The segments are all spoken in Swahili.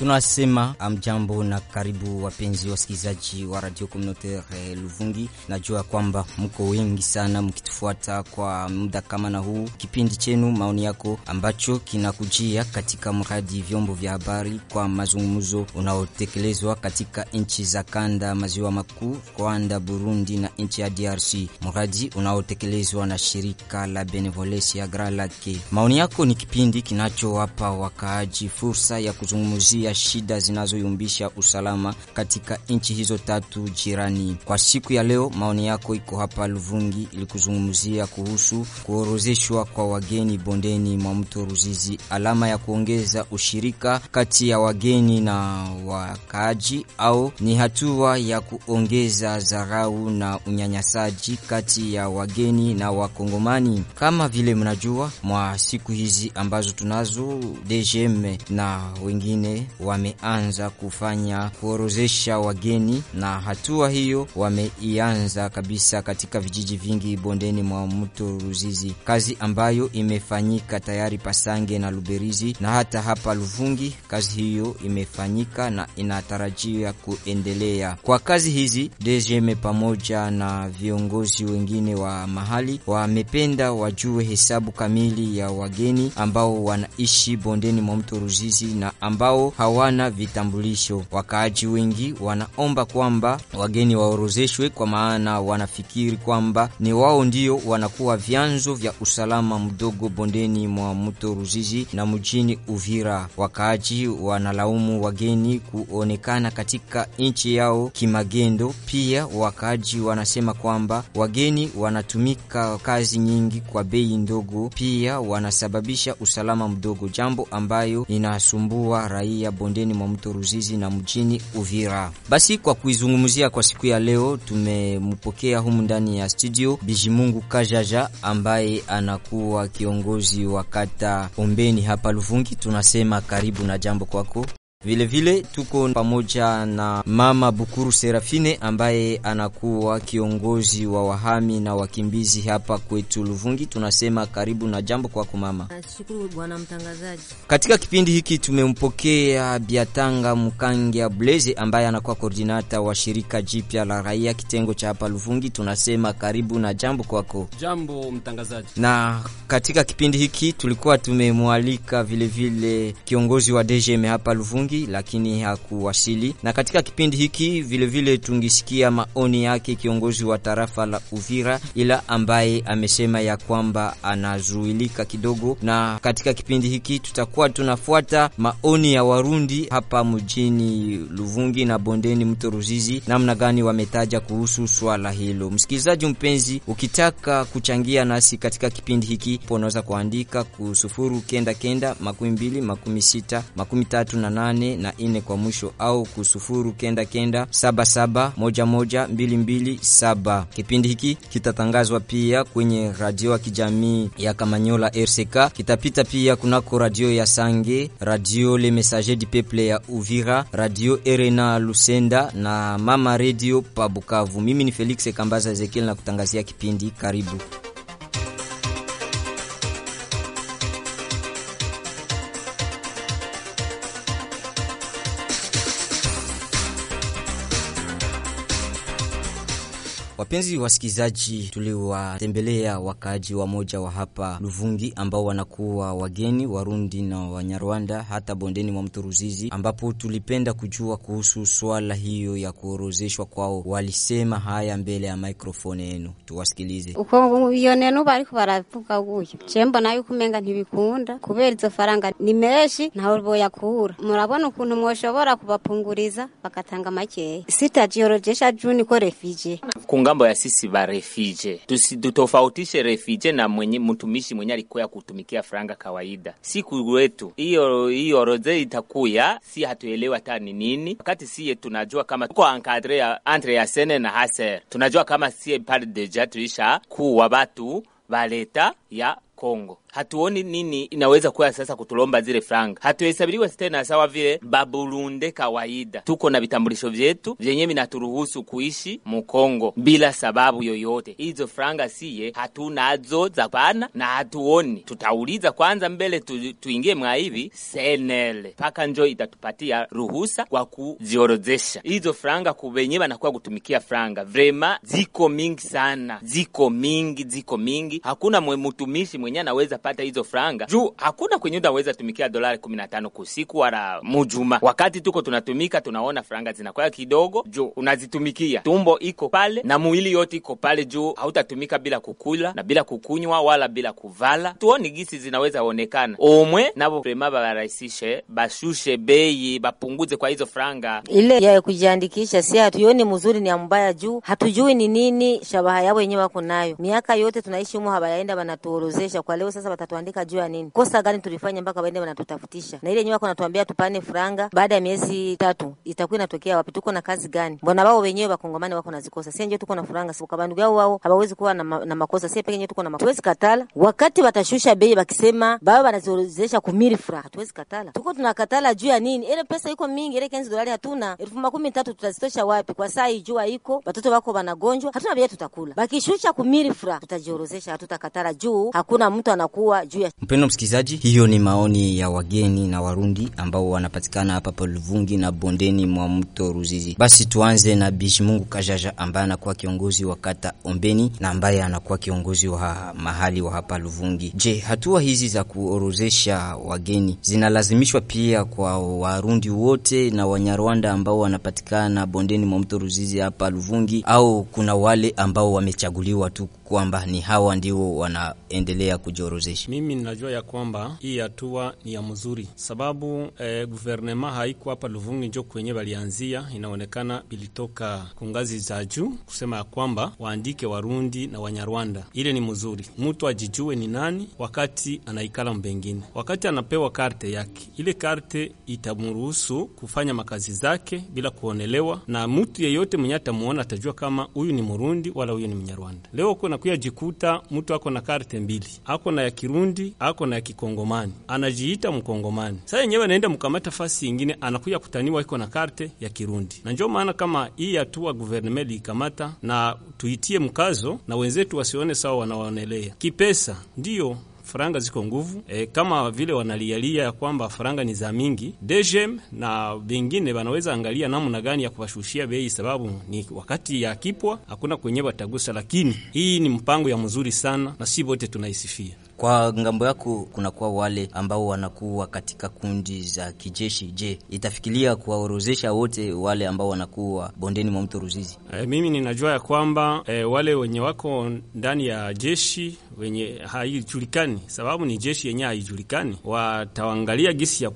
Tunasema amjambo na karibu wapenzi wasikilizaji wa Radio Communautaire Luvungi. Najua kwamba mko wengi sana mkitufuata kwa muda kama na huu, kipindi chenu maoni yako ambacho kinakujia katika mradi vyombo vya habari kwa mazungumzo unaotekelezwa katika nchi za kanda maziwa makuu, Rwanda, Burundi na nchi ya DRC, mradi unaotekelezwa na shirika la Benevolence ya Lake. Maoni yako ni kipindi kinachowapa wakaaji fursa ya kuzungumzia shida zinazoyumbisha usalama katika nchi hizo tatu jirani. Kwa siku ya leo, maoni yako iko hapa Luvungi ili kuzungumzia kuhusu kuorozeshwa kwa wageni bondeni mwa mto Ruzizi, alama ya kuongeza ushirika kati ya wageni na wakaaji, au ni hatua ya kuongeza dharau na unyanyasaji kati ya wageni na Wakongomani. Kama vile mnajua, mwa siku hizi ambazo tunazo DGM na wengine wameanza kufanya kuorozesha wageni, na hatua hiyo wameianza kabisa katika vijiji vingi bondeni mwa mto Ruzizi, kazi ambayo imefanyika tayari Pasange na Luberizi na hata hapa Luvungi. Kazi hiyo imefanyika na inatarajia kuendelea. Kwa kazi hizi, DGM pamoja na viongozi wengine wa mahali wamependa wajue hesabu kamili ya wageni ambao wanaishi bondeni mwa mto Ruzizi na ambao hawana vitambulisho. Wakaaji wengi wanaomba kwamba wageni waorozeshwe, kwa maana wanafikiri kwamba ni wao ndio wanakuwa vyanzo vya usalama mdogo bondeni mwa mto Ruzizi na mjini Uvira. Wakaaji wanalaumu wageni kuonekana katika nchi yao kimagendo. Pia wakaaji wanasema kwamba wageni wanatumika kazi nyingi kwa bei ndogo, pia wanasababisha usalama mdogo, jambo ambayo inasumbua raia bondeni mwa mto Ruzizi na mjini Uvira. Basi kwa kuizungumzia kwa siku ya leo, tumempokea humu ndani ya studio Bijimungu Kajaja ambaye anakuwa kiongozi wa kata Ombeni hapa Luvungi. Tunasema karibu na jambo kwako. Vilevile vile, tuko pamoja na mama Bukuru Serafine ambaye anakuwa kiongozi wa wahami na wakimbizi hapa kwetu Luvungi. Tunasema karibu na jambo kwako mama. Shukuru bwana mtangazaji. Katika kipindi hiki tumempokea Biatanga Mkangia Bleze ambaye anakuwa koordinata wa shirika jipya la raia kitengo cha hapa Luvungi. Tunasema karibu na jambo kwako. Jambo mtangazaji. Na katika kipindi hiki tulikuwa tumemwalika vilevile kiongozi wa DGM hapa Luvungi lakini hakuwasili. Na katika kipindi hiki vilevile tungisikia maoni yake kiongozi wa tarafa la Uvira, ila ambaye amesema ya kwamba anazuilika kidogo. Na katika kipindi hiki tutakuwa tunafuata maoni ya Warundi hapa mjini Luvungi na bondeni mto Ruzizi, namna gani wametaja kuhusu swala hilo. Msikilizaji mpenzi, ukitaka kuchangia nasi katika kipindi hiki, unaweza kuandika ku sufuru kenda kenda makumi mbili makumi sita makumi tatu na nane na ine kwa mwisho au kusufuru kenda kenda saba saba moja moja mbili mbili saba. Kipindi hiki kitatangazwa pia kwenye radio ya kijamii ya Kamanyola RCK, kitapita pia kunako radio ya Sange, radio Le Messager du Peuple ya Uvira, radio Erena Lusenda na mama radio pa Bukavu. Mimi ni Felix Kambaza Ezekiel na kutangazia kipindi. Karibu. Wapenzi wasikilizaji, tuliwatembelea wakaaji wa moja wa hapa Luvungi ambao wanakuwa wageni Warundi na Wanyarwanda hata bondeni mwa mto Ruzizi, ambapo tulipenda kujua kuhusu swala hiyo ya kuorozeshwa kwao. Walisema haya mbele ya mikrofoni yenu, tuwasikilize. uko iyo neno bariko baravuga guyo je nayo kumenga ntibikunda? Kubera izo faranga ni menshi ntawe boyakura murabona ukuntu mwoshobora kubapunguriza bakatanga makeya sitajiorojesha juni ko refije kungambo ya sisi ba refije tusitofautishe refije na mwenye mtumishi mwenye alikuya kutumikia franga kawaida. Siku wetu hiyo hiyo roze itakuya, si hatuelewa hata ni nini, wakati siye tunajua kama tuko encadre ya entre ya sene na haser, tunajua kama siye pale deja tulisha kuwa batu baleta ya Kongo hatuoni nini inaweza kuwa sasa kutulomba zile franga. Hatuhesabiliwe tena sawa vile babulunde kawaida. Tuko na vitambulisho vyetu vyenye vinaturuhusu kuishi Mukongo bila sababu yoyote. Hizo franga siye hatunazo za pana na hatuoni. Tutauliza kwanza mbele tu, tuingie mwa hivi senele mpaka njo itatupatia ruhusa kwa kuziorozesha hizo franga kuvenye vanakuwa kutumikia franga. Vrema ziko mingi sana, ziko mingi, ziko mingi. Hakuna mwe mtumishi mwenye anaweza pata hizo franga juu hakuna kwenye unaweza tumikia dolari kumi na tano kusiku wala mujuma. Wakati tuko tunatumika, tunaona franga zinakwaya kidogo juu unazitumikia, tumbo iko pale na mwili yote iko pale juu hautatumika bila kukula na bila kukunywa wala bila kuvala. Tuoni gisi zinaweza onekana omwe navo vrema barahisishe, bashushe bei, bapunguze kwa hizo franga. ile ya kujiandikisha si hatuioni mzuri, ni ya mbaya juu hatujui ni nini shabaha yao wenyewe wako nayo. Miaka yote tunaishi humo, habayaenda wanatuorozesha Kwa leo sasa watatuandika juu ya nini? Kosa gani tulifanya mpaka waende wanatutafutisha? Na ile nyumba wako natuambia tupane franga, baada ya miezi tatu itakuwa inatokea wapi? Tuko na kazi gani? Mbona wao wenyewe wakongomani wako nazikosa? Sie nje tuko na franga, si kwa yao wao hawawezi kuwa na, ma, na makosa. Si pekee tuko na makosa, tuwezi katala. Wakati watashusha bei wakisema baba wanaziozesha kumiri franga, hatuwezi katala. Tuko tunakatala juu ya nini? Ile pesa iko mingi, ile kenzi dolari hatuna elfu makumi tatu tutazitosha wapi? Kwa saa hii jua iko, watoto wako wanagonjwa, hatuna vile tutakula. Bakishusha kumiri franga, tutajiorozesha, hatutakatala juu hakuna mtu anakuwa juu ya Mpendo msikilizaji, hiyo ni maoni ya wageni na Warundi ambao wanapatikana hapa Paluvungi na bondeni mwa mto Ruzizi. Basi tuanze na Bishimungu Kajaja ambaye anakuwa kiongozi wa kata Ombeni na ambaye anakuwa kiongozi wa mahali wa hapa Luvungi. Je, hatua hizi za kuorozesha wageni zinalazimishwa pia kwa Warundi wote na Wanyarwanda ambao wanapatikana bondeni mwa mto Ruzizi hapa Luvungi, au kuna wale ambao wamechaguliwa tu kwamba ni hawa ndio wanaendelea kujiorozesha? Mimi ninajua ya kwamba hii hatua ni ya mzuri, sababu eh, guvernema haiko hapa Luvungi njo kwenye walianzia, Inaonekana bilitoka kungazi za juu kusema ya kwamba waandike Warundi na Wanyarwanda. Ile ni mzuri, mutu ajijue ni nani wakati anaikala mbengine, wakati anapewa karte yake. Ile karte itamruhusu kufanya makazi zake bila kuonelewa, na mutu yeyote mwenye atamuona atajua kama huyu ni Murundi wala huyu ni Mnyarwanda. Leo kuna kuya jikuta mtu ako na karte mbili, ako na ya Kirundi, ako na ya Kikongomani, anajiita Mkongomani. Sasa yenyewe anaenda mkamata fasi ingine, anakuya kutaniwa iko na karte ya Kirundi. Na ndio maana kama hii hatua guverneme liikamata, na tuitie mkazo, na wenzetu wasione sawa wanawaonelea kipesa, ndiyo faranga ziko nguvu e, kama vile wanalialia ya kwamba faranga ni za mingi dejem, na vingine wanaweza angalia namna gani ya kuwashushia bei, sababu ni wakati ya kipwa hakuna kwenye watagusa, lakini hii ni mpango ya mzuri sana na si wote tunaisifia. Kwa ng'ambo yako kunakuwa wale ambao wanakuwa katika kundi za kijeshi. Je, itafikiria kuwaorozesha wote wale ambao wanakuwa bondeni mwa mto Ruzizi? E, mimi ninajua ya kwamba e, wale wenye wako ndani ya jeshi wenye haijulikani, sababu ni jeshi yenye haijulikani, watawangalia gisi ya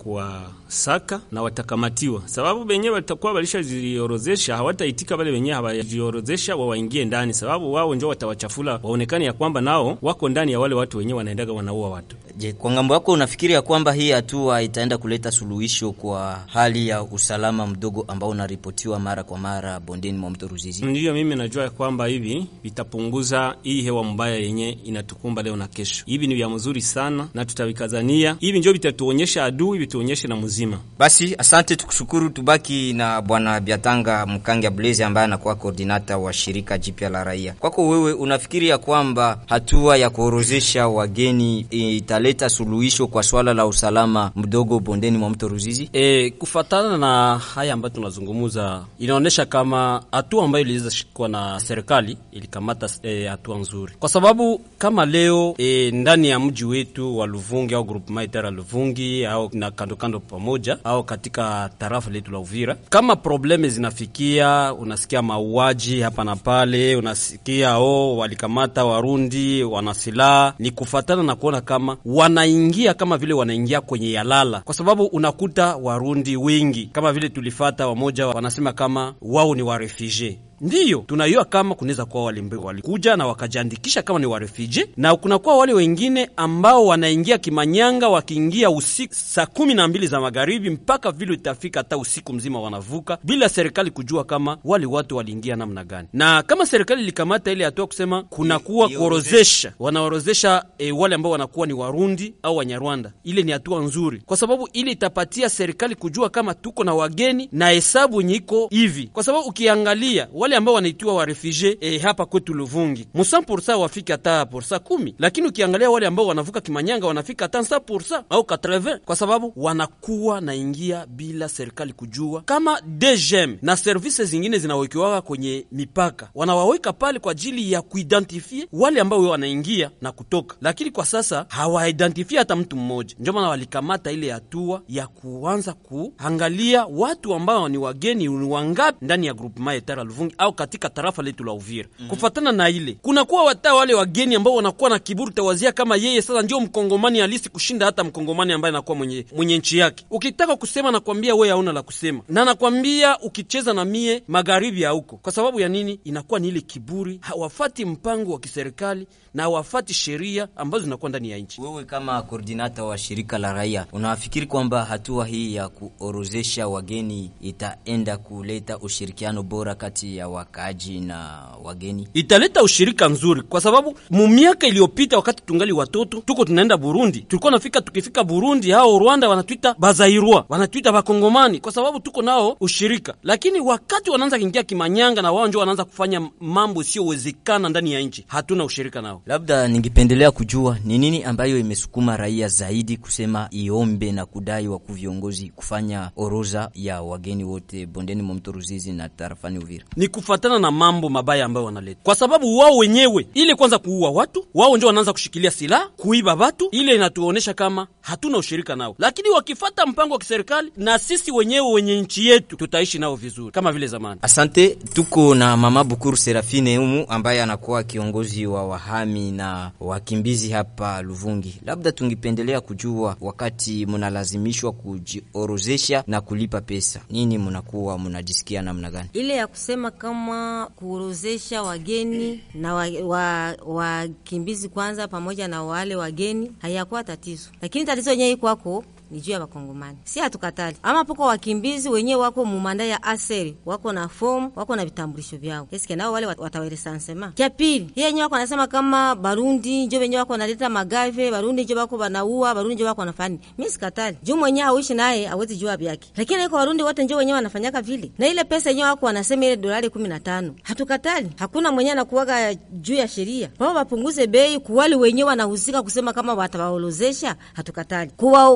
kuwasaka na watakamatiwa, sababu benye watakuwa walishajiorozesha hawataitika wale wenye hawajiorozesha wawaingie ndani, sababu wao njo watawachafula, waonekane ya kwamba nao wako ndani ya wale watu wenye wanaendaga wanaua watu. Je, kwa ng'ambo yako unafikiri ya kwamba hii hatua itaenda kuleta suluhisho kwa hali ya usalama mdogo ambao unaripotiwa mara kwa mara bondeni mwa mto Ruzizi? Ndiyo, mimi najua ya kwamba hivi vitapunguza hii hewa mbaya yenye inatukumba leo na kesho. Hivi ni vya mzuri sana na tutavikazania. Hivi njo vitatuonyesha adui, vituonyeshe na mzima. Basi asante, tukushukuru. Tubaki na bwana Biatanga Mkange Blaze ambaye anakuwa koordinata wa shirika jipya la raia. Kwako wewe, unafikiri ya kwamba hatua ya kuorozesha wageni italeta suluhisho kwa swala la usalama mdogo bondeni mwa mto Ruzizi? E, kufatana na haya ambayo tunazungumza, inaonyesha kama hatua ambayo iliweza shikwa na serikali ilikamata hatua e, nzuri, kwa sababu kama leo e, ndani ya mji wetu wa Luvungi au groupement ya Luvungi au na kandokando kando pamoja au katika tarafa letu la Uvira, kama probleme zinafikia, unasikia mauaji hapa na pale, unasikia oh, walikamata Warundi wana silaha, ni kufatana na kuona kama wanaingia kama vile wanaingia kwenye yalala, kwa sababu unakuta Warundi wengi kama vile tulifata wamoja wanasema kama wao ni warefugee ndiyo tunayua kama kunaweza kuwa wale walikuja na wakajiandikisha kama ni warefuji na kunakuwa wale wengine ambao wanaingia kimanyanga, wakiingia usiku saa kumi na mbili za magharibi mpaka vile itafika hata usiku mzima wanavuka bila serikali kujua kama wale watu waliingia namna gani. Na kama serikali ilikamata ile hatua kusema kunakuwa kuorozesha, wanaorozesha e, wale ambao wanakuwa ni Warundi au Wanyarwanda, ile ni hatua nzuri, kwa sababu ile itapatia serikali kujua kama tuko na wageni na hesabu nyiko iko hivi, kwa sababu ukiangalia wale ambao wanaitiwa wa refugee eh, hapa kwetu Luvungi. Musa porsa wafika hata porsa kumi, lakini ukiangalia wale ambao wanavuka Kimanyanga wanafika hata sa porsa au 80 kwa sababu wanakuwa naingia bila serikali kujua. Kama DGM na services zingine zinawekiwaka kwenye mipaka, wanawaweka pale kwa ajili ya kuidentifie wale ambao wanaingia na kutoka, lakini kwa sasa hawaidentifie hata mtu mmoja. Ndio maana walikamata ile hatua ya kuanza kuangalia watu ambao ni wageni ni wangapi ndani ya groupement etara Luvungi au katika tarafa letu la Uvira. mm -hmm. Kufatana na ile kunakuwa wata wale wageni ambao wanakuwa na kiburi, tawazia kama yeye sasa ndio mkongomani halisi kushinda hata mkongomani ambaye anakuwa mwenye, mwenye nchi yake. Ukitaka kusema nakwambia wewe hauna la kusema, na nakwambia ukicheza na mie magharibi ya huko. Kwa sababu ya nini? Inakuwa ni ile kiburi, hawafati mpango wa kiserikali na hawafati sheria ambazo zinakuwa ndani ya nchi. Wewe kama koordinata wa shirika la raia unafikiri kwamba hatua hii ya kuorozesha wageni itaenda kuleta ushirikiano bora kati ya wakaaji na wageni? Italeta ushirika nzuri, kwa sababu mu miaka iliyopita wakati tungali watoto tuko tunaenda Burundi, tulikuwa nafika, tukifika Burundi hao Rwanda wanatuita bazairwa, wanatuita bakongomani kwa sababu tuko nao ushirika, lakini wakati wanaanza kuingia kimanyanga na wao ndio wanaanza kufanya mambo isiyowezekana ndani ya nchi, hatuna ushirika nao. Labda ningependelea kujua ni nini ambayo imesukuma raia zaidi kusema iombe na kudai wa viongozi kufanya oroza ya wageni wote bondeni mwa mto Ruzizi na tarafani Uvira. Ni kufatana na mambo mabaya ambayo wanaleta, kwa sababu wao wenyewe ile kwanza kuua watu, wao ndio wanaanza kushikilia silaha kuiba watu, ile inatuonesha kama hatuna ushirika nao, lakini wakifata mpango wa kiserikali na sisi wenyewe wenye nchi yetu tutaishi nao vizuri kama vile zamani. Asante. Tuko na mama Bukuru Serafine humu ambaye anakuwa kiongozi wa wahami na wakimbizi hapa Luvungi. Labda tungipendelea kujua wakati munalazimishwa kujiorozesha na kulipa pesa, nini munakuwa munajisikia namna gani? ile ya kusema kama kuorozesha wageni na wakimbizi wa, wa kwanza pamoja na wale wageni hayakuwa tatizo, lakini tatizo yenyewe ikwako kwako ni juu ya Wakongomani, si hatukatali. Ama poko wakimbizi wenyewe wako mumanda ya aseri, wako na fomu, wako na vitambulisho vyao, eske nao wale wataweresansema. Kya pili, Hiye wenyewe wako nasema kama Barundi njo wenyewe wako wanaleta magave, Barundi njo wako wanaua, Barundi njo wako wanafanya. Mi sikatali, juu mwenyewe auishi naye awezi jua vyake, lakini iko Warundi wote njo wenyewe wanafanyaka vile, na ile pesa yenyewe wako wanasema ile dolari kumi na tano. Hatukatali, hakuna mwenyewe anakuwaga juu ya sheria, wao wapunguze bei kuwali wenyewe wanahusika kusema kama watawaorozesha. Hatukatali kuwa,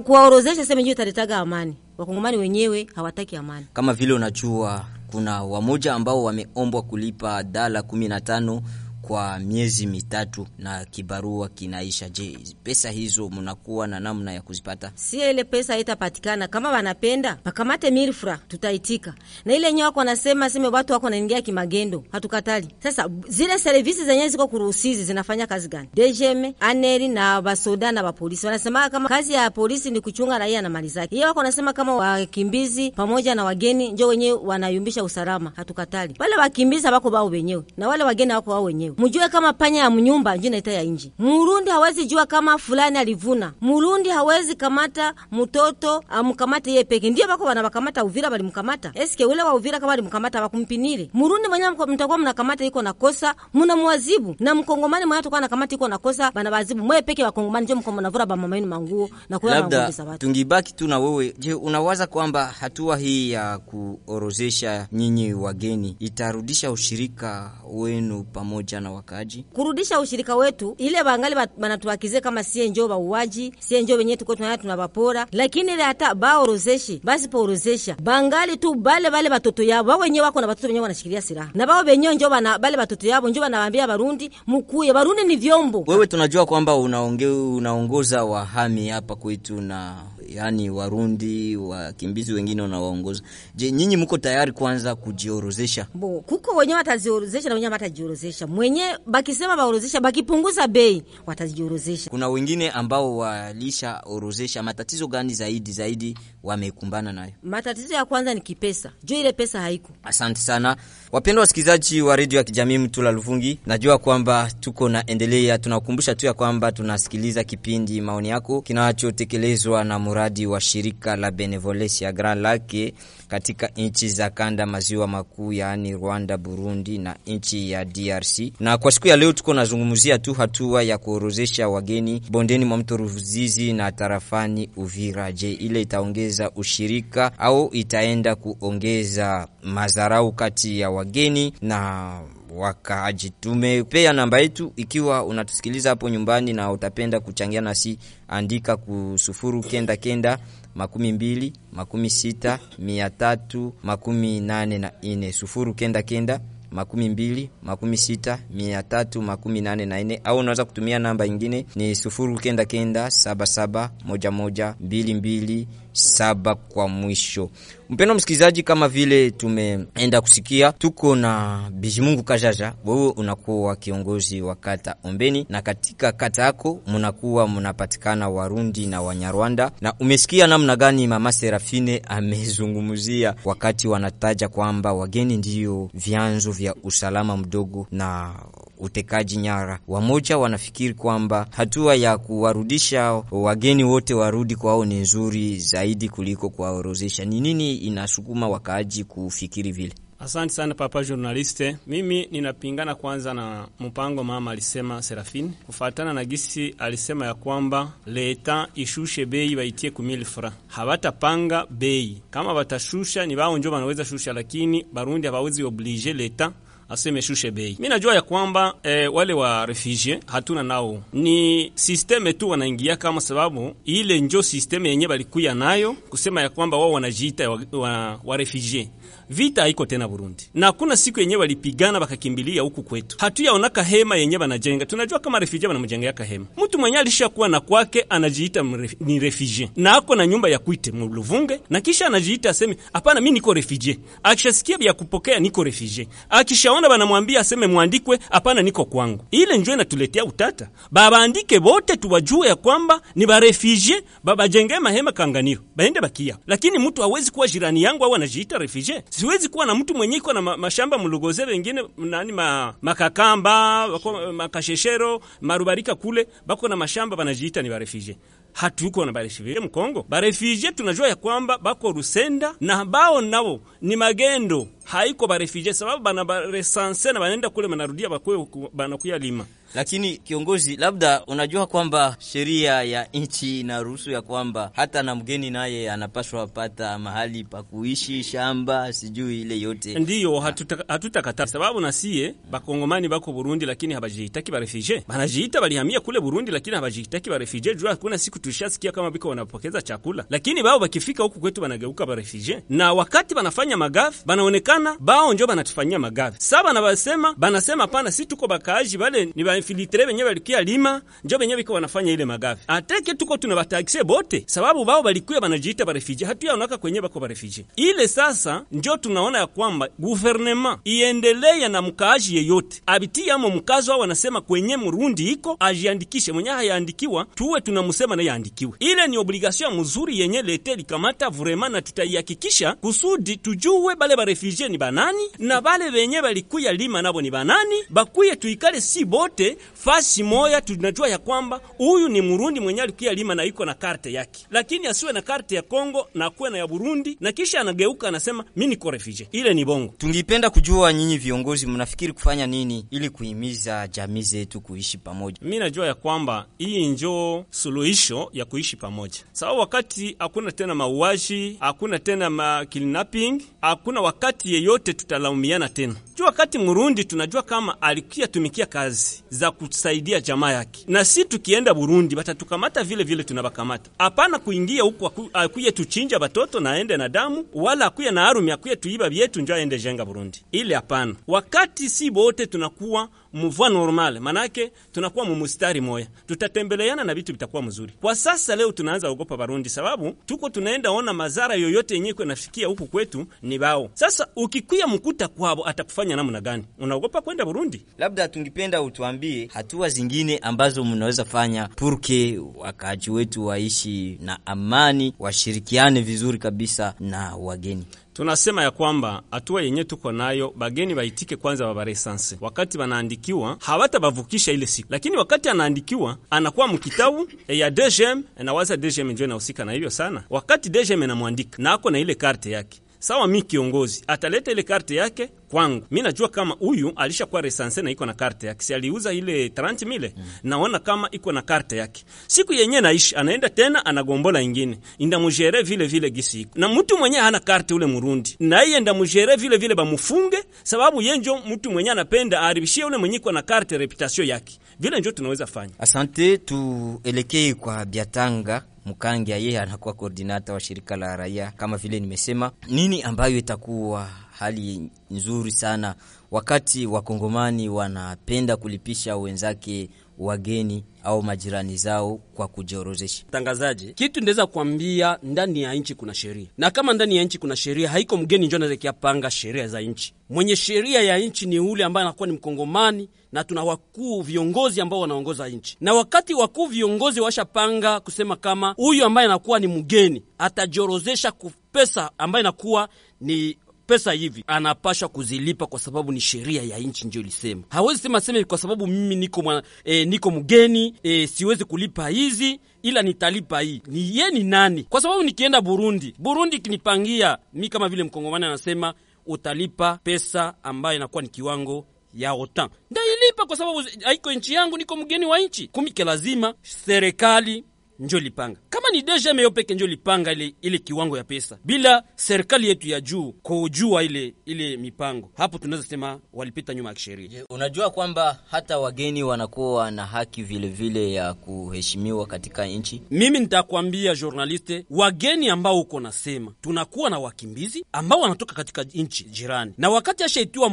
kuwa sema juu italetaga amani. Wakongomani wenyewe hawataki amani. Kama vile unajua, kuna wamoja ambao wameombwa kulipa dala kumi na tano kwa miezi mitatu na kibarua kinaisha. Je, pesa hizo mnakuwa na namna ya kuzipata? Si ile pesa itapatikana Kama wanapenda pakamate milfra, tutaitika na ile nyewe wako wanasema sema watu wako wanaingia kimagendo, hatukatali. Sasa zile servisi zenyewe ziko kuruhusizi zinafanya kazi gani? DGM, aneri na basoda na bapolisi wanasema kama kazi ya polisi ni kuchunga raia na mali zake. Yeye wako wanasema kama wakimbizi pamoja na wageni njo wenyewe wanayumbisha usalama, hatukatali. Wale wakimbizi hawako bao wenyewe na wale wageni hawako wao wenyewe Mujue kama panya ya mnyumba njo naita ya inji. Murundi hawezi jua kama fulani alivuna. Murundi hawezi kamata mtoto amkamate yeye peke. Ndio bako wana bakamata Uvira bali mkamata. Eske ule wa Uvira kama alimkamata bakumpinire. Murundi mwenye mtakuwa mnakamata iko na kosa, mnamwazibu. Na mkongomani mwenye atakuwa anakamata iko na kosa, bana bazibu. Mwe peke wa kongomani njo mko mnavura ba mama yenu manguo na kula na ngombe za watu. tungibaki tu na wewe. Je, unawaza kwamba hatua hii ya kuorozesha nyinyi wageni itarudisha ushirika wenu pamoja na wakaaji? kurudisha ushirika wetu ile bangali banatuakize kama sie njo bauaji sie njo wenye tuko tunaya tunabapora, lakini ile hata baorozeshi basi paorozesha bangali tu bale bale batoto yabo bao wenyewe wako na batoto wenyewe wanashikilia silaha na bao wenyewe njo bana bale batoto yabo njo banawaambia Barundi mukuye. Barundi ni vyombo Wewe tunajua kwamba unaongea unaongoza wahami hapa kwetu na yani Warundi wakimbizi wengine wanawaongoza. Je, nyinyi mko tayari kwanza kujiorozesha? bo kuko wenyewe wataziorozesha na wenyewe watajiorozesha mwenye benye bakisema baorozesha bakipunguza bei watajiorozesha Kuna wengine ambao walisha orozesha, matatizo gani zaidi zaidi wamekumbana nayo? matatizo ya kwanza ni kipesa juu ile pesa haiko Asante sana wapendwa wasikilizaji wa redio ya kijamii Mtula Luvungi, najua kwamba tuko na endelea, tunakumbusha tu ya kwamba tunasikiliza kipindi maoni yako kinachotekelezwa na muradi wa shirika la Benevolencia Grand Lake katika nchi za kanda maziwa makuu, yaani Rwanda, Burundi na nchi ya DRC. Na kwa siku ya leo tuko nazungumzia tu hatua ya kuorozesha wageni bondeni mwa mto Ruzizi na tarafani Uvira. Je, ile itaongeza ushirika au itaenda kuongeza madharau kati ya wageni na wakaaji? Tumepea namba yetu, ikiwa unatusikiliza hapo nyumbani na utapenda kuchangia nasi, andika ku sufuru kenda kenda makumi mbili makumi sita mia tatu makumi nane na ine sufuru kenda kenda makumi mbili makumi sita mia tatu makumi nane na ine au unaweza kutumia namba ingine ni sufuru kenda kenda saba saba moja moja mbili mbili saba kwa mwisho. Mpendo msikilizaji, kama vile tumeenda kusikia, tuko na Bijimungu Kajaja, wewe unakuwa kiongozi wa kata Ombeni, na katika kata yako mnakuwa mnapatikana Warundi na Wanyarwanda, na umesikia namna gani mama Serafine amezungumzia wakati wanataja kwamba wageni ndiyo vyanzo vya usalama mdogo na utekaji nyara. Wamoja wanafikiri kwamba hatua ya kuwarudisha wageni wote warudi kwao ni nzuri zaidi kuliko kuwaorozesha. Ni nini inasukuma wakaaji kufikiri vile? Asante sana papa journaliste. Mimi ninapingana kwanza na mpango mama alisema Serafine, kufatana na gisi alisema ya kwamba leta ishushe bei baitie ku 1000 francs. Hawatapanga bei, kama watashusha ni bao njo wanaweza shusha, lakini Barundi hawawezi oblige leta aseme shushe bei. Mi najua ya kwamba eh, wale wa refugee hatuna nao, ni sisteme tu wanaingia kama sababu ile njo sisteme yenye balikuya nayo kusema ya kwamba wao wanajiita wa, wa, wa refugee Vita haiko tena Burundi, na kuna siku yenye walipigana bakakimbilia huku kwetu. Hatuyaonaka hema yenye banajenga. Tunajua kama refugee banamujengea hema. Mtu mwenye alishakuwa na kwake anajiita ni refugee na ako na nyumba ya kuite muluvunge, na kisha anajiita aseme hapana, mimi niko refugee. Akishasikia vya kupokea niko refugee, akishaona banamwambia aseme mwandikwe, hapana, niko kwangu. Ile njoo inatuletea utata. Babaandike bote tuwajue ya kwamba ni ba refugee, babajengee mahema kanganiro, baende bakia. Lakini mtu hawezi kuwa jirani yangu au anajiita refugee siwezi kuwa na mtu mwenye iko na mashamba mulugoze wengine nani ma, makakamba wako, makasheshero marubarika kule bako na mashamba banajiita ni barefije hatuko na barefije mkongo. Barefije tunajua ya kwamba bako rusenda na bao nabo ni magendo. Haiko barefije sababu bana baresanse na banaenda kule manarudia bakwe banakuya lima lakini kiongozi, labda unajua kwamba sheria ya nchi inaruhusu ya kwamba hata na mgeni naye anapaswa pata mahali pa kuishi, shamba, sijui ile yote. Ndiyo hatutakataa hatuta sababu nasie bakongomani bako Burundi, lakini habajiitaki barefije, banajiita balihamia kule Burundi, lakini habajiitaki barefije. Jua kuna siku tulishasikia kama biko wanapokeza chakula, lakini bao bakifika huku kwetu banageuka barefije, na wakati banafanya magavi banaonekana bao njo banatufanyia magavi. Sa banabasema banasema pana, si tuko bakaaji bale ni infiltre benye balikuya lima njo benye biko wanafanya ile magavi. Ateke tuko tunabatakse bote sababu bao balikuya banajiita barefije hatuyaonaka kwenye bako barefije ile sasa njo tunaona ya kwamba guvernema iendelea na mkaaji yeyote. Abitiyamo mkazo ao wanasema kwenye murundi iko ajiandikishe. Mwenye hayaandikiwa tuwe tunamusema na yaandikiwe. Ile ni obligation mzuri yenye lete likamata vrema na tutaihakikisha kusudi tujue bale barefije ni banani na bale benye balikuya lima nabo ni banani. Bakuye tuikale si bote fasi moya tunajua ya kwamba huyu ni Murundi mwenye alikuya lima na iko na karte yake, lakini asiwe na karte ya Kongo na kuwe na ya Burundi, na kisha anageuka anasema mi niko refugee. Ile ni bongo. Tungipenda kujua nyinyi viongozi mnafikiri kufanya nini ili kuhimiza jamii zetu kuishi pamoja? Mi najua ya kwamba hii njo suluhisho ya kuishi pamoja, sababu wakati hakuna tena mauaji, hakuna tena ma kidnapping, hakuna wakati yeyote tutalaumiana tena juu wakati Murundi tunajua kama alikia tumikia kazi za kusaidia jamaa yake, na si tukienda Burundi batatukamata vile vile tunabakamata. Hapana kuingia huku akuye tuchinja batoto naende aende na damu, wala akuye na arumi akuye tuiba vyetu njo aende jenga Burundi, ile hapana. Wakati si bote tunakuwa mvua normal, manake tunakuwa mumustari moya, tutatembeleana na vitu vitakuwa mzuri. Kwa sasa leo tunaanza ogopa Barundi sababu tuko tunaenda ona mazara yoyote yenye iko nafikia huku kwetu ni bao. Sasa ukikuya mkuta kwabo atakufanya namna gani? Unaogopa kwenda Burundi? Labda tungipenda utuambie hatua zingine ambazo mnaweza fanya purke wakaaji wetu waishi na amani, washirikiane vizuri kabisa na wageni. Tunasema ya kwamba hatua yenye tuko nayo, bageni baitike kwanza babaresanse. Wakati banaandikiwa hawata bavukisha ile siku, lakini wakati anaandikiwa anakuwa mkitabu e ya DGM, nawaza DGM ndio inahusika na hivyo sana. Wakati DGM enamwandika na ako na ile karte yake Sawa, mi kiongozi ataleta ile karte yake kwangu, mi najua kama huyu alishakuwa resanse na iko na karte yake, si aliuza ile 30 mile? Mm. Naona kama iko na karte yake, siku yenye naishi anaenda tena anagombola ingine, indamujere vile vile gisi iko. Na mtu mwenye hana karte ule Murundi, na iye ndamujere vile vile bamufunge, sababu yenjo mtu mwenye anapenda aribishie ule mwenye iko na karte reputation yake, vile njo tunaweza fanya. Asante, tuelekee kwa Biatanga Mkangia, yeye anakuwa koordinata wa shirika la raia. Kama vile nimesema, nini ambayo itakuwa hali nzuri sana wakati wakongomani wanapenda kulipisha wenzake wageni au majirani zao kwa kujiorozesha. Mtangazaji, kitu ndaweza kuambia, ndani ya nchi kuna sheria, na kama ndani ya nchi kuna sheria, haiko mgeni njo anaweza kiapanga sheria za nchi. Mwenye sheria ya nchi ni ule ambaye anakuwa ni mkongomani, na tuna wakuu viongozi ambao wanaongoza nchi, na wakati wakuu viongozi washapanga kusema kama huyu ambaye anakuwa ni mgeni atajorozesha kupesa ambaye inakuwa ni pesa hivi anapashwa kuzilipa kwa sababu ni sheria ya nchi ndio ilisema. Hawezi sema sema kwa sababu mimi niko mwana, e, niko mgeni e, siwezi kulipa hizi ila nitalipa hii. Ni ye ni nani? Kwa sababu nikienda Burundi, Burundi kinipangia mi kama vile mkongomani anasema utalipa pesa ambayo inakuwa ni kiwango ya otan, ndailipa kwa sababu haiko nchi yangu, niko mgeni wa nchi. Kumike lazima serikali njo lipanga kama ni DGM yo peke njo lipanga ile, ile kiwango ya pesa bila serikali yetu ya juu kujua ile, ile mipango, hapo tunaweza sema walipita nyuma ya kisheria. Unajua kwamba hata wageni wanakuwa na haki vilevile vile ya kuheshimiwa katika nchi. Mimi nitakwambia journaliste, wageni ambao uko nasema, tunakuwa na wakimbizi ambao wanatoka katika nchi jirani, na wakati ashaitiwa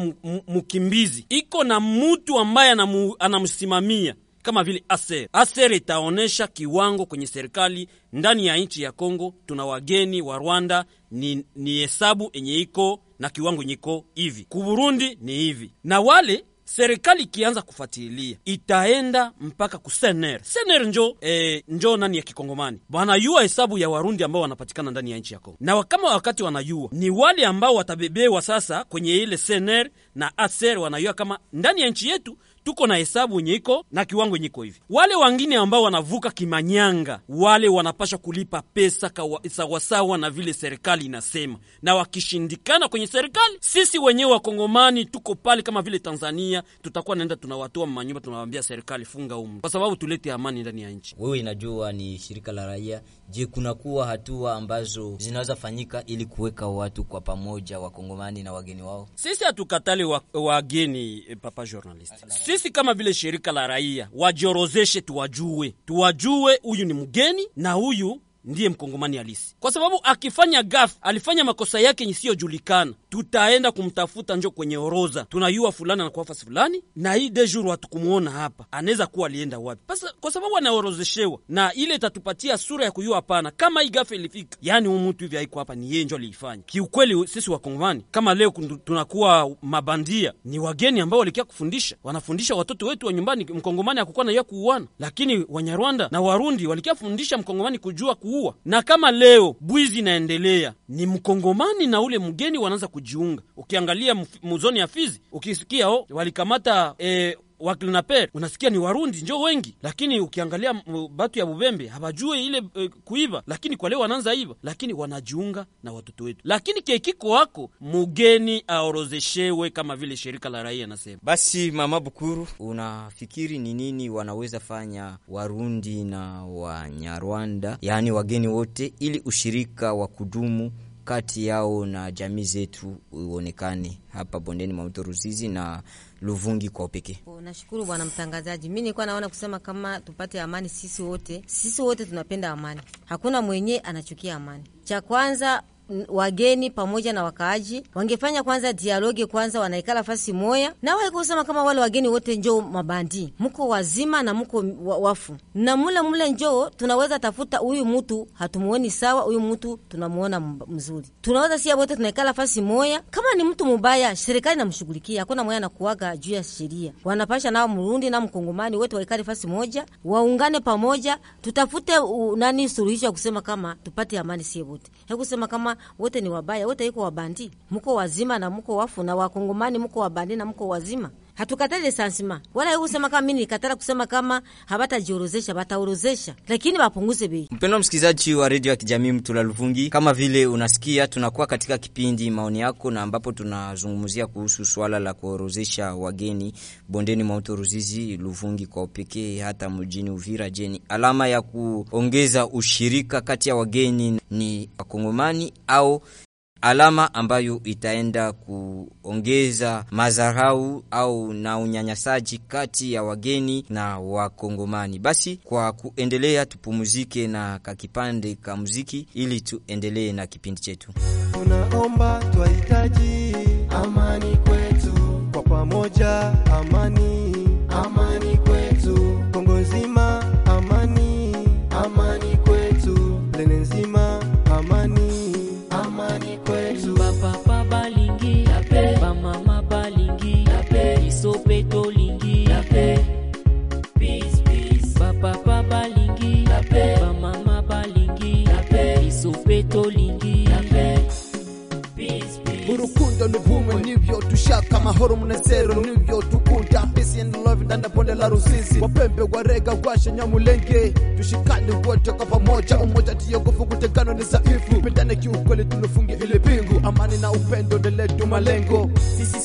mkimbizi iko na mutu ambaye anamsimamia kama vile aser. Aser itaonesha kiwango kwenye serikali ndani ya nchi ya Kongo. Tuna wageni wa Rwanda, ni, hesabu yenye iko na kiwango nyiko iko hivi, ku Burundi ni hivi, na wale serikali ikianza kufuatilia itaenda mpaka ku sener. Sener, njo eh, njo nani ya kikongomani? Wanayua hesabu ya warundi ambao wanapatikana ndani ya nchi ya Kongo, na kama wakati wanayua ni wale ambao watabebewa sasa kwenye ile sener na aser, wanayua kama ndani ya nchi yetu tuko na hesabu yenye iko na kiwango yenye iko hivi. Wale wangine ambao wanavuka kimanyanga, wale wanapasha kulipa pesa sawasawa na vile serikali inasema, na wakishindikana kwenye serikali, sisi wenyewe wakongomani tuko pale kama vile Tanzania, tutakuwa naenda tunawatoa manyumba, tunawaambia serikali funga umu, kwa sababu tulete amani ndani ya nchi. Wewe inajua ni shirika la raia. Je, kunakuwa hatua ambazo zinaweza fanyika ili kuweka watu kwa pamoja, wakongomani na wageni wao? Sisi hatukatali wageni wa papa journalist sisi kama vile shirika la raia wajiorozeshe, tuwajue, tuwajue huyu ni mgeni na huyu ndiye mkongomani halisi, kwa sababu akifanya gaf alifanya makosa yake isiyojulikana, tutaenda kumtafuta njo kwenye oroza, tunayua fulani anakuwa fasi fulani, na hii de jour hatukumuona hapa, anaweza kuwa alienda wapi? Pasa, kwa sababu anaorozeshewa, na ile itatupatia sura ya kuyua hapana, kama hii gafe ilifika, yani huyu mtu hivi haiko hapa, ni yeye njo aliifanya. Kiukweli sisi wakongomani kama leo tunakuwa mabandia, ni wageni ambao walikia kufundisha, wanafundisha watoto wetu wa nyumbani, mkongomani hakukuwa na ya kuuana, lakini Wanyarwanda na Warundi walikia fundisha mkongomani kujua kuua, na kama leo bwizi inaendelea, ni mkongomani na ule mgeni wanaanza kujiunga. Ukiangalia muzoni ya Fizi, ukisikia oh, walikamata eh, wakilinaper unasikia ni Warundi njo wengi, lakini ukiangalia batu ya Bubembe habajue ile e, kuiba, lakini kwa leo wanaanza iba, lakini wanajiunga na watoto wetu. Lakini kekiko wako mugeni aorozeshewe kama vile shirika la raia nasema. Basi mama Bukuru, unafikiri ni nini wanaweza fanya Warundi na Wanyarwanda, yaani wageni wote, ili ushirika wa kudumu kati yao na jamii zetu uonekane hapa bondeni mwa mto Ruzizi na Luvungi kwa upekee. Nashukuru bwana mtangazaji. Mimi nilikuwa naona kusema kama tupate amani sisi wote, sisi wote tunapenda amani, hakuna mwenye anachukia amani. Cha kwanza wageni pamoja na wakaaji wangefanya kwanza dialogi kwanza, wanaikala fasi moya na waikusema kama wale wageni wote njoo mabandi, mko wazima na mko wafu. Na mule mule njoo tunaweza tafuta huyu mtu hatumuoni sawa, huyu mtu tunamuona mzuri, tunaweza sia wote tunaikala fasi moya. Kama ni mtu mubaya, serikali namshughulikia, hakuna mwenye anakuaga juu ya sheria. Wanapasha nao Mrundi na Mkongomani wote waikale fasi moja, waungane pamoja, tutafute nani suluhisho ya kusema kama tupate amani sie wote, ya wote ni wabaya, wote iko wabandi, mko wazima na mko wafu, na Wakongomani mko wabandi na mko wazima hatukatali lisansima wala hiyo kusema kama mimi nikatala kusema kama hawatajiorozesha wataorozesha, lakini wapunguze bei. Mpendwa msikilizaji wa redio ya kijamii Mtula Luvungi, kama vile unasikia, tunakuwa katika kipindi maoni yako, na ambapo tunazungumzia kuhusu swala la kuorozesha wageni bondeni mwa mto Ruzizi, Luvungi kwa upekee, hata mjini Uvira. Jeni, alama ya kuongeza ushirika kati ya wageni ni Wakongomani au alama ambayo itaenda kuongeza madharau au na unyanyasaji kati ya wageni na Wakongomani. Basi kwa kuendelea, tupumuzike na kakipande ka muziki ili tuendelee na kipindi chetu. tunaomba twahitaji amani kwetu kwa pamoja, amani mahoro munezero nivyo tukunda peace and love ndani bonde la Rusizi, wapembe warega washa nyamulenge. Tushikane wote kwa pamoja. Umoja tiyo nguvu kutengano ni dhaifu pendane kiukweli tunufungi ile pingu. Amani na upendo ndeletu malengo. Sisi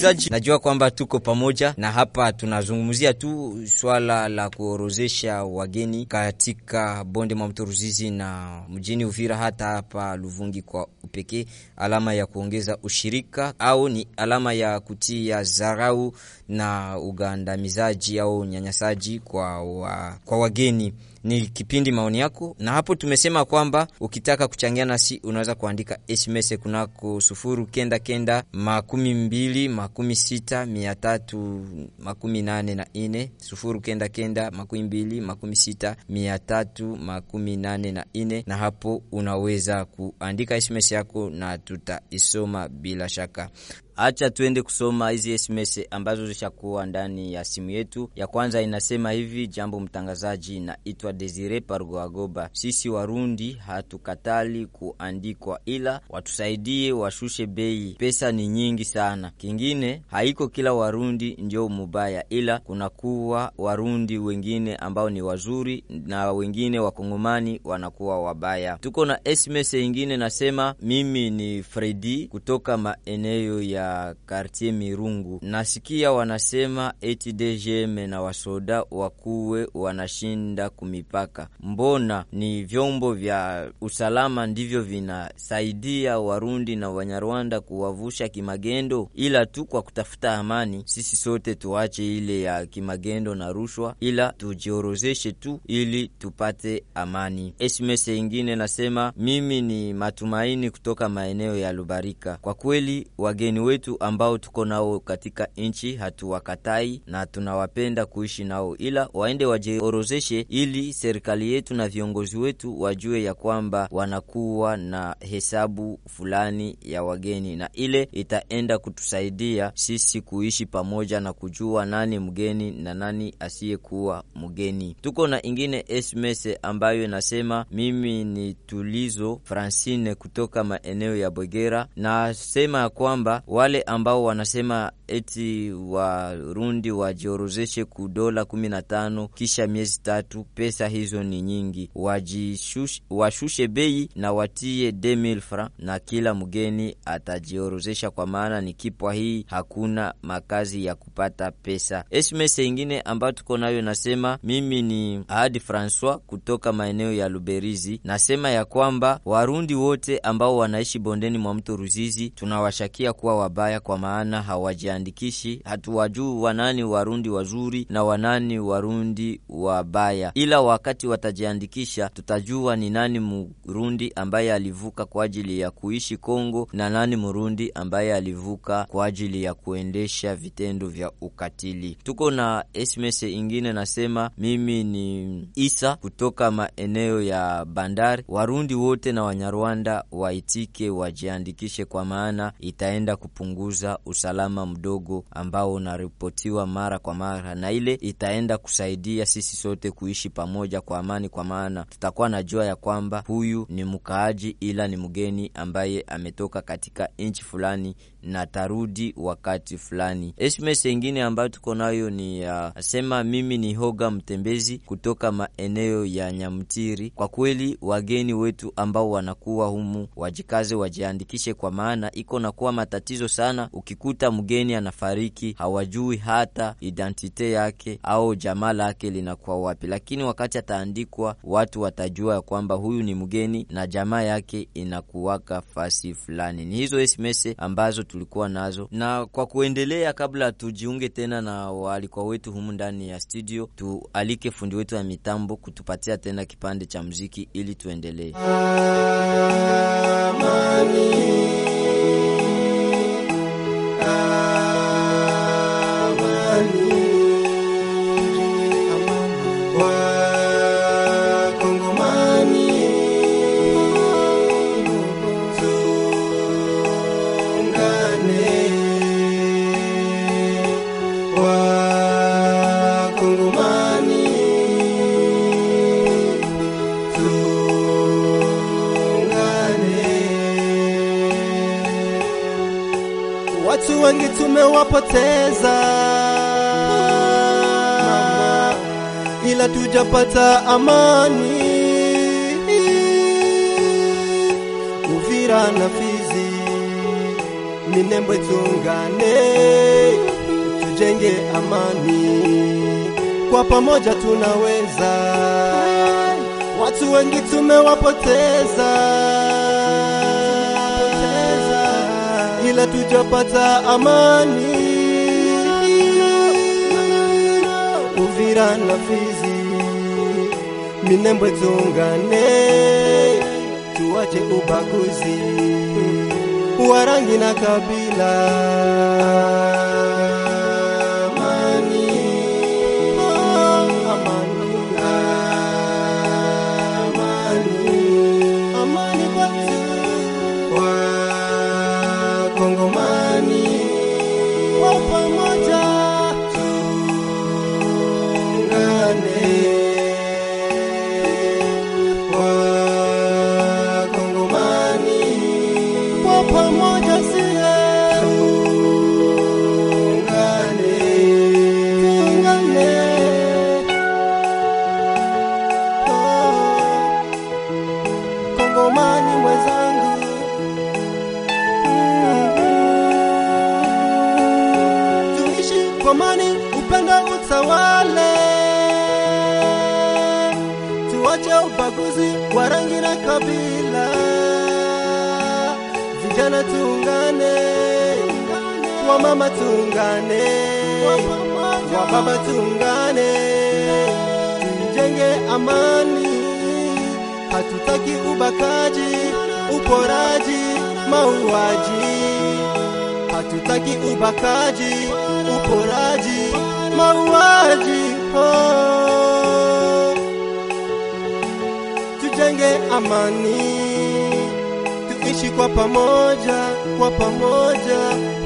msikilizaji, najua kwamba tuko pamoja na hapa tunazungumzia tu swala la kuorozesha wageni katika bonde mwa mto Ruzizi na mjini Uvira, hata hapa Luvungi kwa upekee, alama ya kuongeza ushirika au ni alama ya kutia zarau na ugandamizaji au unyanyasaji kwa, wa, kwa wageni ni kipindi maoni yako, na hapo tumesema kwamba ukitaka kuchangia nasi unaweza kuandika SMS kunako sufuru kenda kenda makumi mbili makumi sita mia tatu makumi nane na ine sufuru kenda kenda makumi mbili makumi sita mia tatu makumi nane na ine na hapo unaweza kuandika SMS yako na tutaisoma bila shaka. Acha tuende kusoma hizi SMS ambazo zishakuwa ndani ya simu yetu. Ya kwanza inasema hivi: jambo mtangazaji, naitwa Desire Pargoagoba. Sisi Warundi hatukatali kuandikwa, ila watusaidie washushe bei, pesa ni nyingi sana. Kingine, haiko kila Warundi ndio mubaya, ila kunakuwa Warundi wengine ambao ni wazuri na wengine Wakongomani wanakuwa wabaya. Tuko na SMS ingine nasema, mimi ni Fredi kutoka maeneo ya kartie Mirungu. Nasikia wanasema eti DGM na wasoda wakuwe wanashinda kumipaka. Mbona ni vyombo vya usalama ndivyo vinasaidia Warundi na Wanyarwanda kuwavusha kimagendo, ila tu kwa kutafuta amani. Sisi sote tuache ile ya kimagendo na rushwa, ila tujiorozeshe tu ili tupate amani. SMS ingine nasema mimi ni Matumaini kutoka maeneo ya Lubarika. Kwa kweli wageni wetu ambao tuko nao katika nchi hatuwakatai na tunawapenda kuishi nao, ila waende wajiorozeshe ili serikali yetu na viongozi wetu wajue ya kwamba wanakuwa na hesabu fulani ya wageni, na ile itaenda kutusaidia sisi kuishi pamoja na kujua nani mgeni na nani asiyekuwa mgeni. Tuko na ingine SMS ambayo inasema mimi ni Tulizo Francine kutoka maeneo ya Bogera, nasema ya kwamba wale ambao wanasema eti Warundi wajiorozeshe ku dola kumi na tano kisha miezi tatu, pesa hizo ni nyingi, wajishush, washushe bei na watie 2000 francs na kila mgeni atajiorozesha, kwa maana ni kipwa hii hakuna makazi ya kupata pesa. SMS ingine ambayo tuko nayo nasema mimi ni Ahadi Francois kutoka maeneo ya Luberizi, nasema ya kwamba Warundi wote ambao wanaishi bondeni mwa mto Ruzizi tunawashakia kuwa wabaya kwa maana hawajiandikishi. Hatuwajuu wanani Warundi wazuri na wanani Warundi wabaya, ila wakati watajiandikisha tutajua ni nani Murundi ambaye alivuka kwa ajili ya kuishi Kongo na nani Murundi ambaye alivuka kwa ajili ya kuendesha vitendo vya ukatili. Tuko na SMS ingine nasema mimi ni Isa kutoka maeneo ya bandari. Warundi wote na Wanyarwanda waitike wajiandikishe, kwa maana itaenda kupunguza usalama mdogo ambao unaripotiwa mara kwa mara, na ile itaenda kusaidia sisi sote kuishi pamoja kwa amani, kwa maana tutakuwa na jua ya kwamba huyu ni mkaaji, ila ni mgeni ambaye ametoka katika nchi fulani na tarudi wakati fulani. SMS ingine ambayo tuko nayo ni uh, asema mimi ni Hoga Mtembezi kutoka maeneo ya Nyamtiri. Kwa kweli wageni wetu ambao wanakuwa humu wajikaze, wajiandikishe, kwa maana iko nakuwa matatizo sana. Ukikuta mgeni anafariki, hawajui hata identite yake au jamaa lake linakuwa wapi, lakini wakati ataandikwa, watu watajua ya kwamba huyu ni mgeni na jamaa yake inakuwaka fasi fulani. Ni hizo SMS ambazo tulikuwa nazo, na kwa kuendelea, kabla tujiunge tena na waalikwa wetu humu ndani ya studio, tualike fundi wetu ya mitambo kutupatia tena kipande cha mziki ili tuendelee. Watu tujapata amani. Uvira na Fizi, Minembwe, tungane, tujenge amani, kwa pamoja tunaweza. Watu wengi tumewapoteza ila tujapata amani. Uvira na Fizi, Minembwe tuungane, tuwache ubaguzi wa rangi na kabila. Pamoja.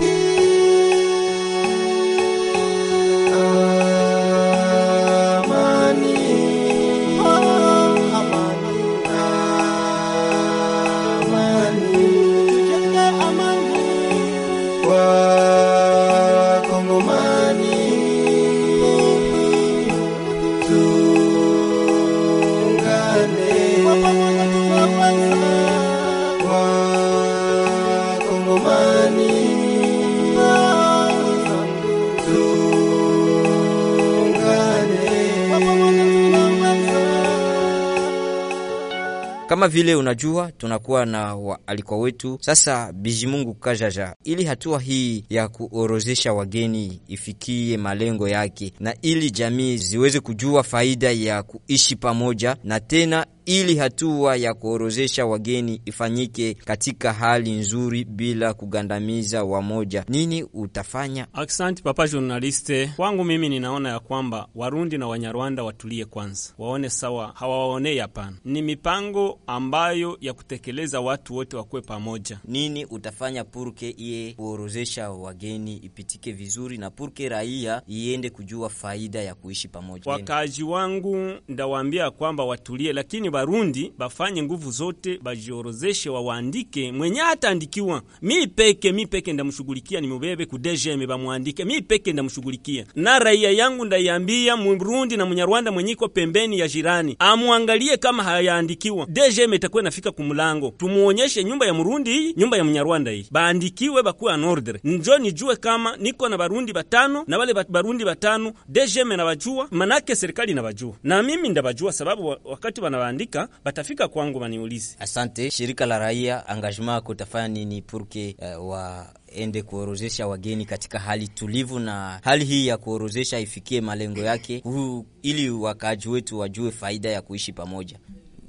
Kama vile unajua tunakuwa na waalikwa wetu sasa. Bijimungu Kajaja, ili hatua hii ya kuorozesha wageni ifikie malengo yake na ili jamii ziweze kujua faida ya kuishi pamoja, na tena ili hatua ya kuorozesha wageni ifanyike katika hali nzuri bila kugandamiza wamoja, nini utafanya? Aksanti papa journaliste. Kwangu mimi ninaona ya kwamba Warundi na Wanyarwanda watulie kwanza, waone sawa, hawawaonei hapana. Ni mipango ambayo ya kutekeleza watu wote wakuwe pamoja. Nini utafanya purke iye kuorozesha wageni ipitike vizuri na purke raia iende kujua faida ya kuishi pamoja? Wakaji wangu ndawaambia kwamba watulie, lakini Barundi bafanye nguvu zote, bajiorozeshe, wawaandike mwenye hataandikiwa. Mi peke mi peke ndamshughulikia, nimubebe ku DGM bamwandike, mi peke ndamshughulikia. Na raia yangu ndaiambia Murundi na Mnyarwanda mwenye iko pembeni ya jirani amwangalie kama hayaandikiwa. DGM itakuwa inafika kumulango, tumuonyeshe nyumba ya Mrundi hii, nyumba ya Mnyarwanda hii, baandikiwe bakuwe an ordre. Njo nijue kama niko na Barundi batano na wale Barundi batano DGM nabajua, manake serikali nabajua na mimi ndabajua, sababu wakati wanawaandika batafika kwangu baniulize. Asante. Shirika la raia, engagement yako utafanya nini purke uh, wa ende kuorozesha wageni katika hali tulivu, na hali hii ya kuorozesha ifikie malengo yake, huu, ili wakaaji wetu wajue faida ya kuishi pamoja?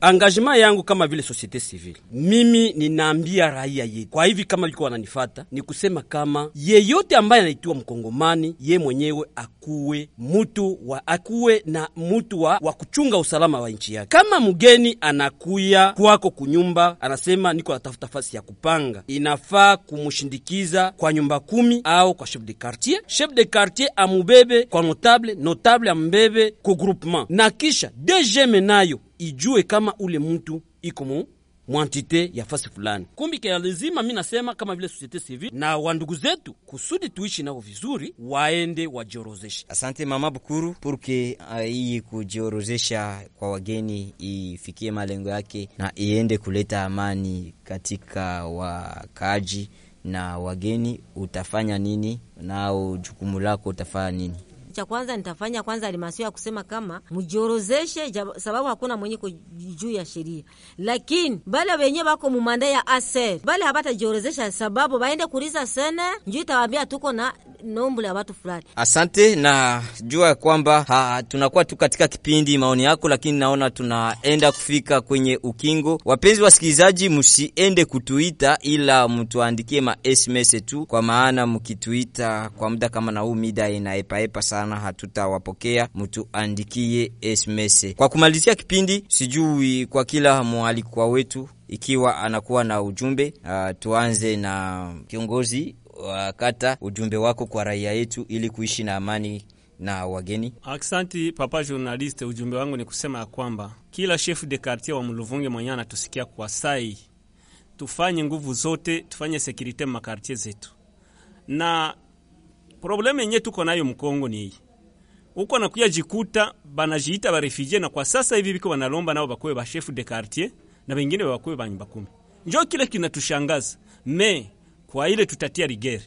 Engagement yangu kama vile societe civile, mimi ninaambia raia yetu kwa hivi, kama liko wananifata, ni kusema kama yeyote ambaye anaitiwa mkongomani, ye mwenyewe akuwe mutu wa akuwe na mutu wa, wa kuchunga usalama wa nchi yake. Kama mgeni anakuya kwako kunyumba, anasema niko natafuta fasi ya kupanga, inafaa kumushindikiza kwa nyumba kumi au kwa chef de quartier. Chef de quartier amubebe kwa notable, notable amubebe ku groupement, na kisha DGM nayo ijue kama ule mtu iko mu mwantite ya fasi fulani. Kumbi kaya lazima mi nasema kama vile societe civile na wandugu zetu, kusudi tuishi nao vizuri, waende wajiorozeshe. Asante mama Bukuru, purke hii uh, kujiorozesha kwa wageni ifikie malengo yake na iende kuleta amani katika wakaaji na wageni, utafanya nini? Nao jukumu lako utafanya nini? Cha kwanza nitafanya kwanza alimasio ya kusema kama mjiorozeshe, sababu hakuna mwenye juu ya sheria, lakini bale wenye bako mumanda ya aser bale habata jorozesha, sababu baende kuriza sene njuu itawambia tuko na nombula ya watu fulani. Asante na jua kwamba ha, tunakuwa tu katika kipindi maoni yako, lakini naona tunaenda kufika kwenye ukingo. Wapenzi wasikilizaji, msiende kutuita, ila mtuandikie ma SMS tu, kwa maana mkituita kwa muda kama na huu mida inaepaepa sana, hatutawapokea. Mtuandikie SMS. Kwa kumalizia kipindi, sijui kwa kila mwalikwa wetu ikiwa anakuwa na ujumbe uh, tuanze na kiongozi wa kata, ujumbe wako kwa raia yetu ili kuishi na amani na wageni. Aksanti papa journaliste, ujumbe wangu ni kusema ya kwamba kila chef de quartier wa Mluvunge mwenye anatusikia kwa sai, tufanye nguvu zote, tufanye sekurite makartie zetu, na probleme yenye tuko nayo Mkongo ni hii uko nakuya jikuta banajiita barefugee, na kwa sasa hivi biko banalomba nao bakuwe ba chef de quartier na wengine bakuwe ba nyumba kumi. Njo kile kinatushangaza me kwa ile tutatia rigere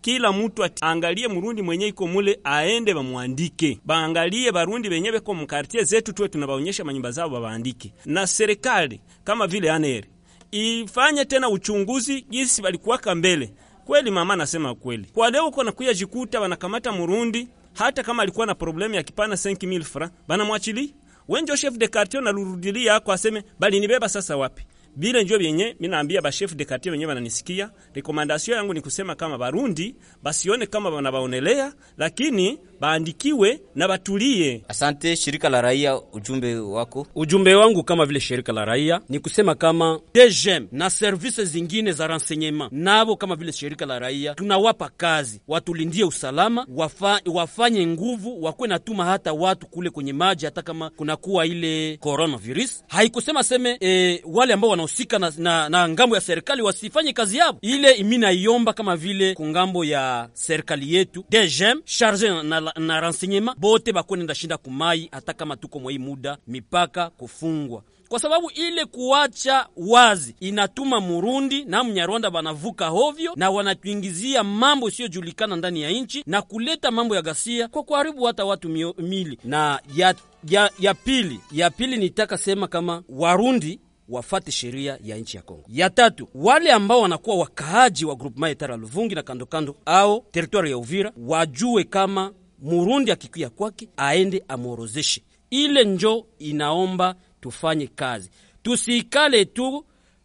kila mtu angalie murundi mwenye iko mule aende bamwandike, baangalie barundi benye beko mkartie zetu, tuwe tunabaonyesha manyumba zao babaandike, na serikali kama vile aneri ifanye tena uchunguzi jinsi balikuwaka mbele. Kweli mama anasema kweli, kwa leo uko nakuya jikuta wanakamata murundi hata kama alikuwa na problemu ya kipana 5000 francs banamwachilia wenjo chef de quartier na lurudili yako aseme bali nibeba sasa wapi bile njo byenye minaambia ba chef de quartier wenye wananisikia. Rekomandasio yangu ni kusema kama Barundi basione kama wanabaonelea, lakini baandikiwe na batulie. Asante shirika la raia, ujumbe wako. Ujumbe wangu kama vile shirika la raia ni kusema kama DGM na service zingine za renseignement nabo kama vile shirika la raia tunawapa kazi, watulindie usalama, wafa, wafanye nguvu, wakuwe natuma hata watu kule kwenye maji, hata kama kunakuwa ile coronavirus. Haikusema seme e, wale ambao wanahusika na, na, na ng'ambo ya serikali wasifanye kazi yao ile. Imi naiomba kama vile ku ng'ambo ya serikali yetu DGM charge na, na, renseignement bote bakuwe ndashinda kumai, hata kama tuko mwai muda mipaka kufungwa kwa sababu ile kuacha wazi inatuma Murundi na Mnyarwanda banavuka hovyo na wanatuingizia mambo isiyojulikana ndani ya nchi na kuleta mambo ya ghasia kwa kuharibu hata watu mio, mili na ya, ya, ya pili ya pili nitaka sema kama Warundi wafate sheria ya nchi ya Kongo. Ya tatu, wale ambao wanakuwa wakaaji wa groupement etara Luvungi na kandokando au teritwari ya Uvira wajue kama Murundi akikuya kwake aende amworozeshe. Ile njo inaomba tufanye kazi, tusikale tu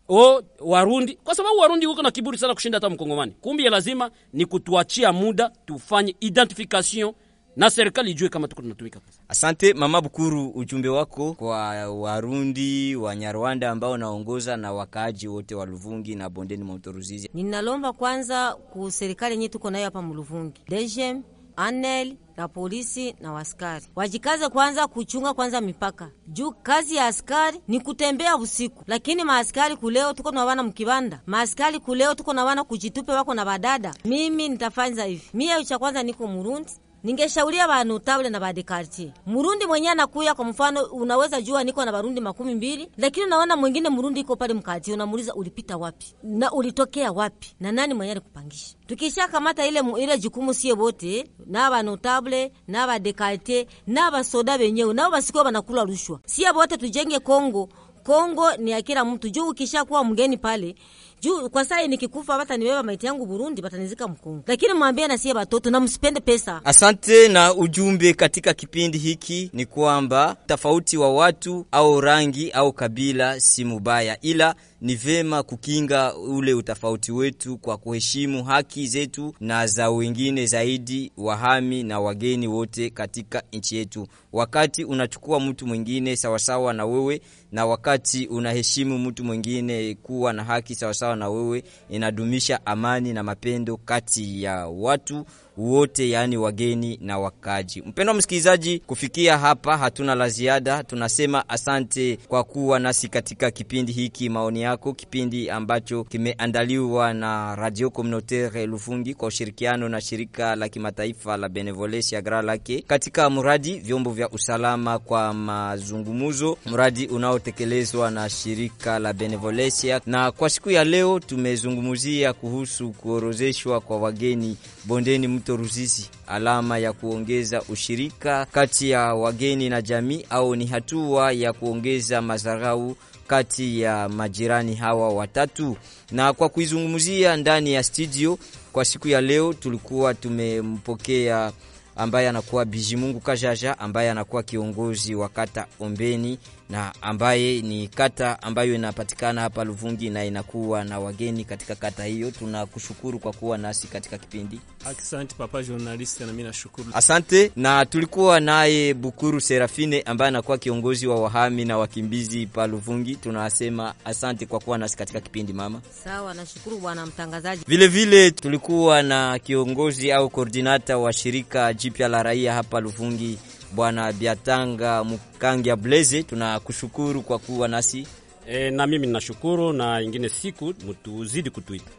o Warundi, kwa sababu Warundi huko na kiburi sana kushinda hata Mkongomani. Kumbi ya lazima ni kutuachia muda tufanye identification na serikali ijue kama tuko tunatumika. Asante mama Bukuru, ujumbe wako kwa Warundi wa Nyarwanda ambao naongoza na wakaaji wote wa Luvungi na bondeni mwa mto Ruzizi. Ninalomba kwanza ku serikali yenye tuko nayo hapa Muluvungi, DGM, ANEL na polisi na waskari wajikaze kwanza kuchunga kwanza mipaka juu kazi ya askari ni kutembea usiku, lakini maaskari kuleo tuko na wana mkibanda, maaskari kuleo tuko na wana kujitupe wako na badada. Mimi nitafanya hivi, mie cha kwanza niko Murundi ningeshauria bantu tabule na badekartier murundi mwenye anakuya kwa mfano, unaweza jua niko na barundi makumi mbili, lakini unaona mwingine murundi iko pale mkati, unamuuliza ulipita wapi? Na ulitokea wapi? Na nani mwenye alikupangisha. Tukisha kamata ile ile jukumu sie bote na bantu tabule na badekartier na vasoda venyewe nao vasikuwa banakula rushwa, sie bote tujenge Kongo. Kongo ni ya kila mtu. Juu ukisha kuwa mgeni pale juu kwa sai nikikufa hata nibeba maiti yangu Burundi batanizika Mkongo, lakini mwambie na sie batoto na msipende pesa. Asante. Na ujumbe katika kipindi hiki ni kwamba tofauti wa watu au rangi au kabila si mubaya, ila ni vema kukinga ule utofauti wetu kwa kuheshimu haki zetu na za wengine, zaidi wahami na wageni wote katika nchi yetu. Wakati unachukua mtu mwingine sawasawa na wewe na wakati unaheshimu mtu mwingine kuwa na haki sawasawa na wewe, inadumisha amani na mapendo kati ya watu wote, yaani wageni na wakaji. mpendo wa msikilizaji, kufikia hapa hatuna la ziada. Tunasema asante kwa kuwa nasi katika kipindi hiki. Maoni yako, kipindi ambacho kimeandaliwa na Radio Communautaire Lufungi kwa ushirikiano na shirika la kimataifa la Benevolence Agra Lake katika mradi vyombo vya usalama kwa mazungumuzo, mradi unaotekelezwa na shirika la Benevolencia. Na kwa siku ya leo tumezungumzia kuhusu kuorozeshwa kwa wageni bondeni mto Ruzizi, alama ya kuongeza ushirika kati ya wageni na jamii, au ni hatua ya kuongeza madharau kati ya majirani hawa watatu. Na kwa kuizungumzia ndani ya studio kwa siku ya leo, tulikuwa tumempokea ambaye anakuwa Bijimungu Kajaja ambaye anakuwa kiongozi wa kata Ombeni na ambaye ni kata ambayo inapatikana hapa Luvungi na inakuwa na wageni katika kata hiyo. Tunakushukuru kwa kuwa nasi katika kipindi. Asante papa journalist, na mimi nashukuru. Asante. Na tulikuwa naye Bukuru Serafine ambaye anakuwa kiongozi wa wahami na wakimbizi pa Luvungi. Tunasema asante kwa kuwa nasi katika kipindi mama. Sawa, nashukuru bwana mtangazaji. Vile vile tulikuwa na kiongozi au koordinata wa shirika jipya la raia hapa Luvungi Bwana Biatanga Mkangia Blaze, tunakushukuru kwa kuwa nasi. E, na mimi ninashukuru na ingine siku mtuzidi kutuita.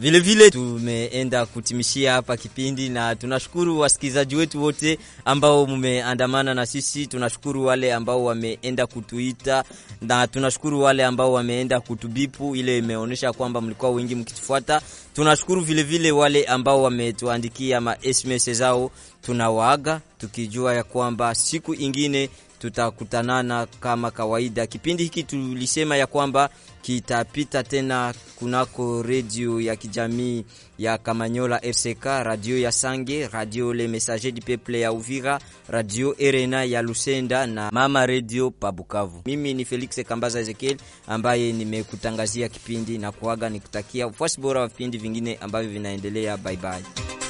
Vile vile tumeenda kutimishia hapa kipindi, na tunashukuru wasikilizaji wetu wote ambao mmeandamana na sisi. Tunashukuru wale ambao wameenda kutuita, na tunashukuru wale ambao wameenda kutubipu, ile imeonyesha kwamba mlikuwa wengi mkitufuata. Tunashukuru vilevile vile wale ambao wametuandikia ma SMS zao, tunawaaga tukijua ya kwamba siku ingine tutakutanana kama kawaida. Kipindi hiki tulisema ya kwamba kitapita tena kunako redio ya kijamii ya Kamanyola FCK, radio ya Sange, radio Le Messager du Peuple ya Uvira, radio Erena ya Lusenda na mama redio Pabukavu. Mimi ni Felix Kambaza Ezekiel ambaye nimekutangazia kipindi na kuaga nikutakia ufuasi bora wa vipindi vingine ambavyo vinaendelea. Bye bye.